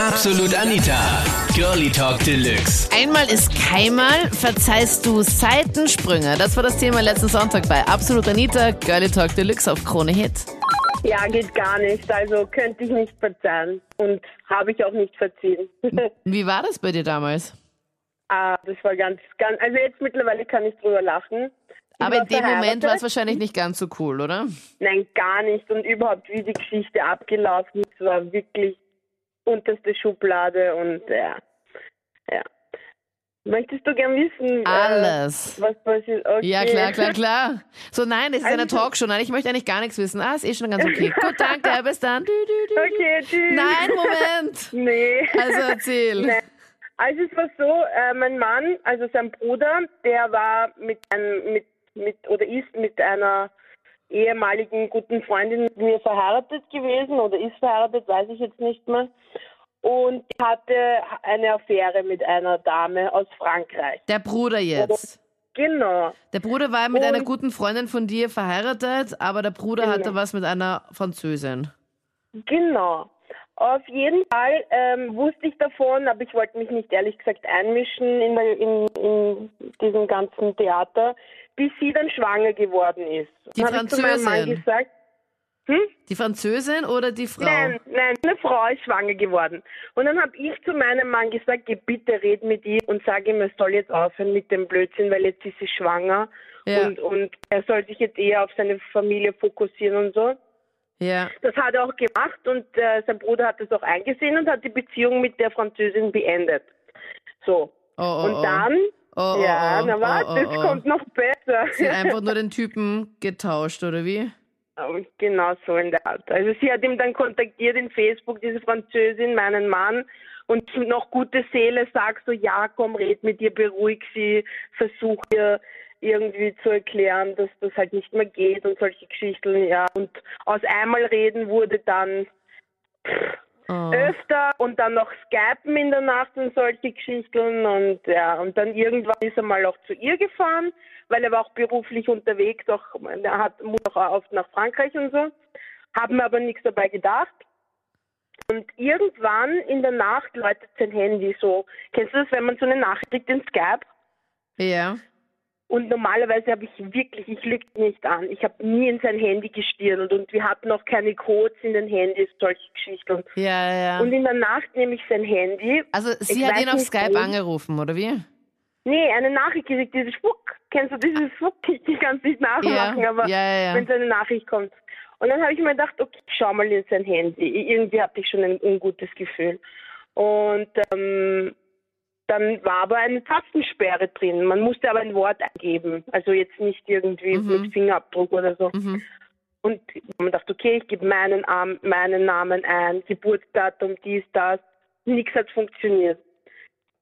Absolut Anita. Girlie Talk Deluxe. Einmal ist keinmal, verzeihst du Seitensprünge. Das war das Thema letzten Sonntag bei Absolut Anita, Girlie Talk Deluxe auf Krone Hit. Ja, geht gar nicht. Also könnte ich nicht verzeihen und habe ich auch nicht verziehen. Wie war das bei dir damals? ah, das war ganz, ganz. Also jetzt mittlerweile kann ich drüber lachen. Aber in dem Moment war es wahrscheinlich nicht ganz so cool, oder? Nein, gar nicht. Und überhaupt, wie die Geschichte abgelaufen ist, war wirklich unterste Schublade und ja. ja. Möchtest du gern wissen? Alles. Äh, was passiert? Okay. Ja, klar, klar, klar. So, nein, es ist eine Also- Talkshow. Nein, ich möchte eigentlich gar nichts wissen. Ah, ist eh schon ganz okay. Gut, danke, bis dann. Du, du, du, du. Okay, tschüss. Nein, Moment. Nee. Also erzähl. Nein. Also es war so, äh, mein Mann, also sein Bruder, der war mit einem, mit, mit oder ist mit einer ehemaligen guten Freundin mit mir verheiratet gewesen oder ist verheiratet, weiß ich jetzt nicht mehr. Und hatte eine Affäre mit einer Dame aus Frankreich. Der Bruder jetzt. Genau. Der Bruder war mit einer Und- guten Freundin von dir verheiratet, aber der Bruder Genau. hatte was mit einer Französin. Genau. Auf jeden Fall ähm, wusste ich davon, aber ich wollte mich nicht ehrlich gesagt einmischen in, in, in diesem ganzen Theater, bis sie dann schwanger geworden ist. Die Dann habe ich zu meinem Mann Französin? gesagt, hm? Die Französin oder die Frau? Nein, nein, eine Frau ist schwanger geworden. Und dann habe ich zu meinem Mann gesagt, geh bitte red mit ihr und sag ihm, er soll jetzt aufhören mit dem Blödsinn, weil jetzt ist sie schwanger Ja. und, und er soll sich jetzt eher auf seine Familie fokussieren und so. Ja. Das hat er auch gemacht und äh, sein Bruder hat das auch eingesehen und hat die Beziehung mit der Französin beendet. So. Oh, oh, und oh. dann, Oh, oh, ja, oh, na warte, oh, es oh, oh. kommt noch besser. Sie hat einfach nur den Typen getauscht, oder wie? Genau so in der Art. Also sie hat ihn dann kontaktiert in Facebook, diese Französin, meinen Mann, und noch gute Seele sagt so, ja, komm, red mit ihr, beruhig sie, versuch ihr irgendwie zu erklären, dass das halt nicht mehr geht und solche Geschichten, ja. Und aus einmal reden wurde dann Oh. öfter und dann noch Skypen in der Nacht und solche Geschichten und ja, und dann irgendwann ist er mal auch zu ihr gefahren, weil er war auch beruflich unterwegs, auch er hat muss auch oft nach Frankreich und so, haben mir aber nichts dabei gedacht. Und irgendwann in der Nacht läutet sein Handy so. Kennst du das, wenn man so eine Nachricht kriegt in Skype? Ja. Und normalerweise habe ich wirklich, ich lüge nicht an, ich habe nie in sein Handy gestirnt und wir hatten auch keine Codes in den Handys, solche Geschichten. Ja, ja. Und in der Nacht nehme ich sein Handy. Also sie hat ihn auf nicht, Skype wo. angerufen, oder wie? Nee, eine Nachricht gekriegt, dieses Schwuck. Kennst du dieses Schwuck? Ich kann es nicht nachmachen, Ja, aber ja, ja, wenn so eine Nachricht kommt. Und dann habe ich mir gedacht, okay, schau mal in sein Handy. Irgendwie hatte ich schon ein ungutes Gefühl. Und ähm, dann war aber eine Tastensperre drin. Man musste aber ein Wort eingeben. Also jetzt nicht irgendwie Mhm. mit Fingerabdruck oder so. Mhm. Und man dachte, okay, ich gebe meinen, meinen Namen ein, Geburtsdatum, dies, das. Nichts hat funktioniert.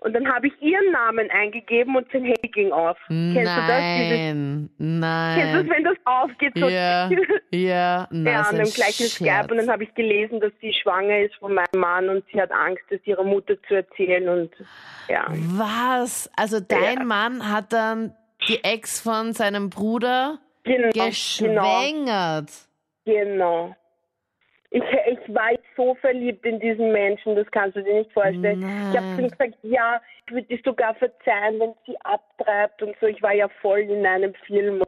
Und dann habe ich ihren Namen eingegeben und sein Handy ging auf. Kennst du das? Dieses, Nein, kennst du das, nein. wenn das aufgeht? So Ja, ja, na, ja, und ein dann gleich ein Skype Scherz. und dann habe ich gelesen, dass sie schwanger ist von meinem Mann und sie hat Angst, das ihrer Mutter zu erzählen und ja. Was? Also dein Ja. Mann hat dann die Ex von seinem Bruder Genau, genau, geschwängert. genau. Ich, ich war so verliebt in diesen Menschen, das kannst du dir nicht vorstellen. Ich habe Nein. zu ihm gesagt, ja, ich würde dir sogar verzeihen, wenn sie abtreibt und so. Ich war ja voll in einem Film.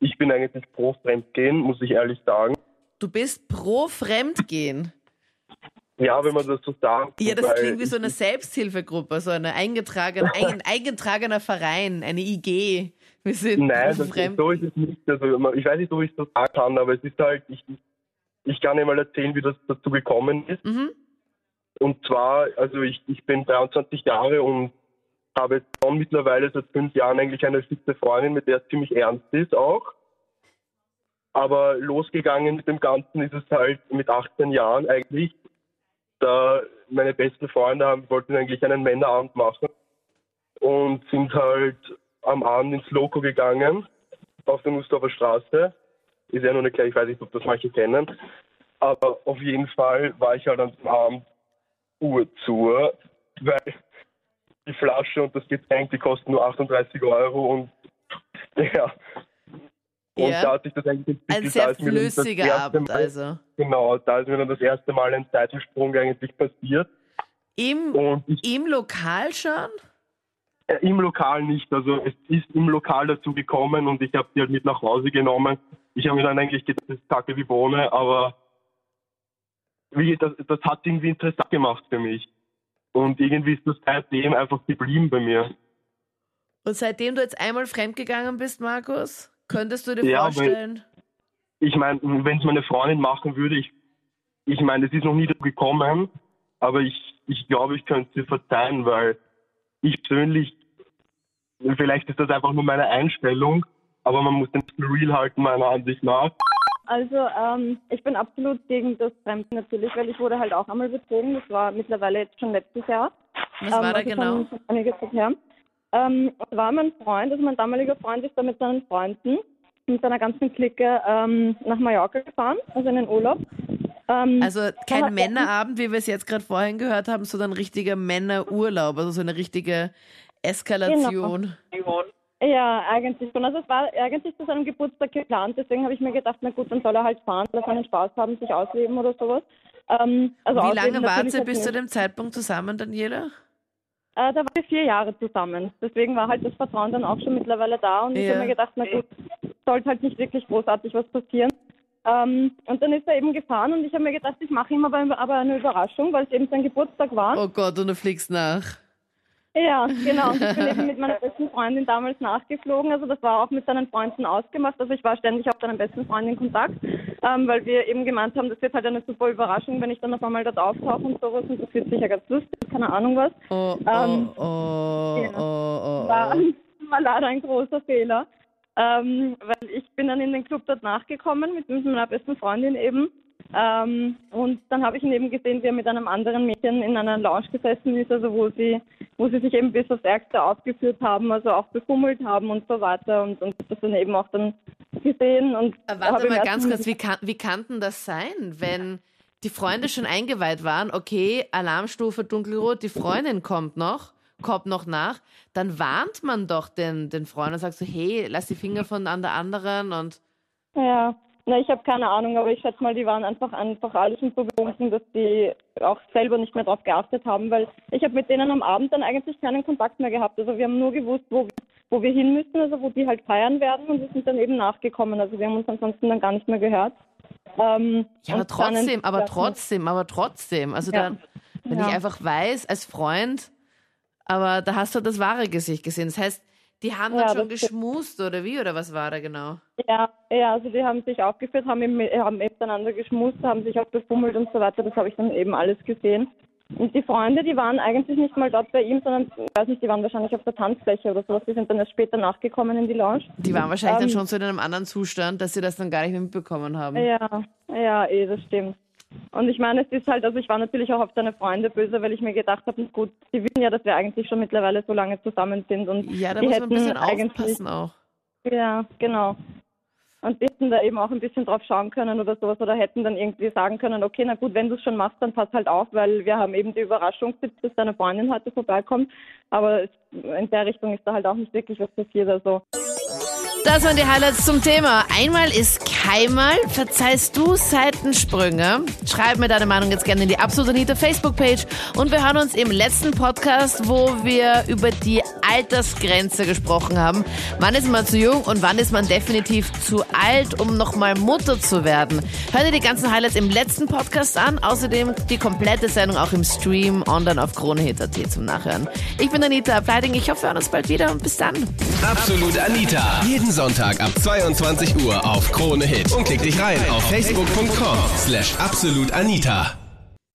Ich bin eigentlich pro Fremdgehen, muss ich ehrlich sagen. Du bist pro Fremdgehen. Ja, wenn man das so sagt. Ja, das klingt wie so eine Selbsthilfegruppe, so eine eingetragene, ein eingetragener Verein, eine IG. Wir sind Nein, das, Fremd. so ist es nicht. Also, ich weiß nicht, ob ich das sagen kann, aber es ist halt, ich, ich kann Ihnen mal erzählen, wie das dazu gekommen ist. Mhm. Und zwar, also ich, ich bin 23 Jahre und habe schon mittlerweile seit fünf Jahren eigentlich eine fixe Freundin, mit der es ziemlich ernst ist auch. Aber losgegangen mit dem Ganzen ist es halt mit 18 Jahren eigentlich, da meine besten Freunde haben, wollten eigentlich einen Männerabend machen und sind halt am Abend ins Loco gegangen, auf der Nussdorfer Straße. Ist ja noch nicht gleich, ich weiß nicht, ob das manche kennen. Aber auf jeden Fall war ich halt am Abend Uhr zu, weil die Flasche und das Getränk, die kosten nur 38 Euro und ja. Und Ja. da hat sich das eigentlich Ein entwickelt, sehr dann das flüssiger Abend, Mal- also. Genau, da ist mir dann das erste Mal ein Seitensprung eigentlich passiert. Im, Und ich, Im Lokal schon? Äh, im Lokal nicht. Also es ist im Lokal dazu gekommen und ich habe sie halt mit nach Hause genommen. Ich habe mir dann eigentlich gedacht, das ist Kacke wie Bohne, aber wie, das, das hat irgendwie interessant gemacht für mich. Und irgendwie ist das seitdem einfach geblieben bei mir. Und seitdem du jetzt einmal fremdgegangen bist, Markus, könntest du dir Ja, vorstellen? ich meine, wenn es meine Freundin machen würde, ich, ich meine, es ist noch nie dazu gekommen, aber ich, ich glaube, ich könnte sie verzeihen, weil ich persönlich, vielleicht ist das einfach nur meine Einstellung, aber man muss den Real halten, meiner Ansicht nach. Also ähm, ich bin absolut gegen das Fremden natürlich, weil ich wurde halt auch einmal betrogen. Das war mittlerweile jetzt schon letztes Jahr. Was war da also genau? Schon, schon einige Zeit her. Ähm, war mein Freund, also mein damaliger Freund ist da mit seinen Freunden, mit seiner ganzen Clique ähm, nach Mallorca gefahren, also in den Urlaub. Ähm, Also kein aber- Männerabend, wie wir es jetzt gerade vorhin gehört haben, sondern ein richtiger Männerurlaub, also so eine richtige Eskalation. Ja, eigentlich schon. Also es war eigentlich zu seinem Geburtstag geplant, deswegen habe ich mir gedacht, na gut, dann soll er halt fahren, soll er seinen Spaß haben, sich ausleben oder sowas. Ähm, also Wie lange ihr jetzt bis zu nicht. dem Zeitpunkt zusammen, Daniela? Äh, da waren wir vier Jahre zusammen. Deswegen war halt das Vertrauen dann auch schon mittlerweile da und ich Ja. habe mir gedacht, na gut, sollte halt nicht wirklich großartig was passieren. Ähm, und dann ist er eben gefahren und ich habe mir gedacht, ich mache ihm aber, aber eine Überraschung, weil es eben sein Geburtstag war. Oh Gott, und du fliegst nach. Ja, genau. Ich bin eben mit meiner besten Freundin damals nachgeflogen. Also das war auch mit seinen Freunden ausgemacht. Also ich war ständig auf seinen besten Freund in Kontakt, ähm, weil wir eben gemeint haben, das wird halt eine super Überraschung, wenn ich dann auf einmal dort auftauche und sowas. Und das wird sicher ganz lustig, keine Ahnung was. Oh, oh, Ähm, oh, ja. oh, oh, War, oh. war leider ein großer Fehler. Ähm, weil ich bin dann in den Club dort nachgekommen mit, mit meiner besten Freundin eben. Ähm, und dann habe ich ihn eben gesehen, wie er mit einem anderen Mädchen in einer Lounge gesessen ist, also wo sie, wo sie sich eben bis aufs Ärgste aufgeführt haben, also auch befummelt haben und so weiter. Und, und das dann eben auch dann gesehen und Warte mal ganz kurz, wie kann, wie kann denn das sein, wenn die Freunde schon eingeweiht waren, okay, Alarmstufe dunkelrot, die Freundin kommt noch, kommt noch nach, dann warnt man doch den, den Freund und sagt so, hey, lass die Finger von an der anderen und Ja, na, ich habe keine Ahnung, aber ich schätze mal, die waren einfach einfach alle schon so betrunken, dass die auch selber nicht mehr drauf geachtet haben, weil ich habe mit denen am Abend dann eigentlich keinen Kontakt mehr gehabt. Also wir haben nur gewusst, wo, wo wir hin müssen, also wo die halt feiern werden und wir sind dann eben nachgekommen. Also wir haben uns ansonsten dann gar nicht mehr gehört. Ähm, ja, aber trotzdem, aber trotzdem, aber trotzdem. Also Ja. dann, wenn Ja. ich einfach weiß, als Freund, aber da hast du das wahre Gesicht gesehen. Das heißt, die haben Ja, dann schon geschmust oder wie oder was war da genau? Ja, ja, also die haben sich aufgeführt, haben, haben miteinander geschmust, haben sich auch befummelt und so weiter. Das habe ich dann eben alles gesehen. Und die Freunde, die waren eigentlich nicht mal dort bei ihm, sondern, ich weiß nicht, die waren wahrscheinlich auf der Tanzfläche oder sowas. Die sind dann erst später nachgekommen in die Lounge. Die waren wahrscheinlich dann Ähm, schon so in einem anderen Zustand, dass sie das dann gar nicht mehr mitbekommen haben. Ja, ja, eh, das stimmt. Und ich meine, es ist halt, also ich war natürlich auch auf seine Freunde böse, weil ich mir gedacht habe, gut, die wissen ja, dass wir eigentlich schon mittlerweile so lange zusammen sind und Ja, da die muss man ein hätten bisschen eigentlich, aufpassen auch. ja, genau. Und die hätten da eben auch ein bisschen drauf schauen können oder sowas oder hätten dann irgendwie sagen können, okay, na gut, wenn du es schon machst, dann pass halt auf, weil wir haben eben die Überraschung, dass deine Freundin heute vorbeikommt. Aber in der Richtung ist da halt auch nicht wirklich was passiert. Also Das waren die Highlights zum Thema. Einmal ist keinmal. Verzeihst du Seitensprünge? Schreib mir deine Meinung jetzt gerne in die Absolut Anita Facebook-Page. Und wir hören uns im letzten Podcast, wo wir über die Altersgrenze gesprochen haben. Wann ist man zu jung und wann ist man definitiv zu alt, um nochmal Mutter zu werden? Hör dir die ganzen Highlights im letzten Podcast an. Außerdem die komplette Sendung auch im Stream online auf KroneHit.at zum Nachhören. Ich bin Anita Ableiting. Ich hoffe, wir hören uns bald wieder und bis dann. Absolut Anita. Jeden Sonntag ab 22 Uhr auf Krone. Und klick dich rein auf facebook.com slash absolutanita.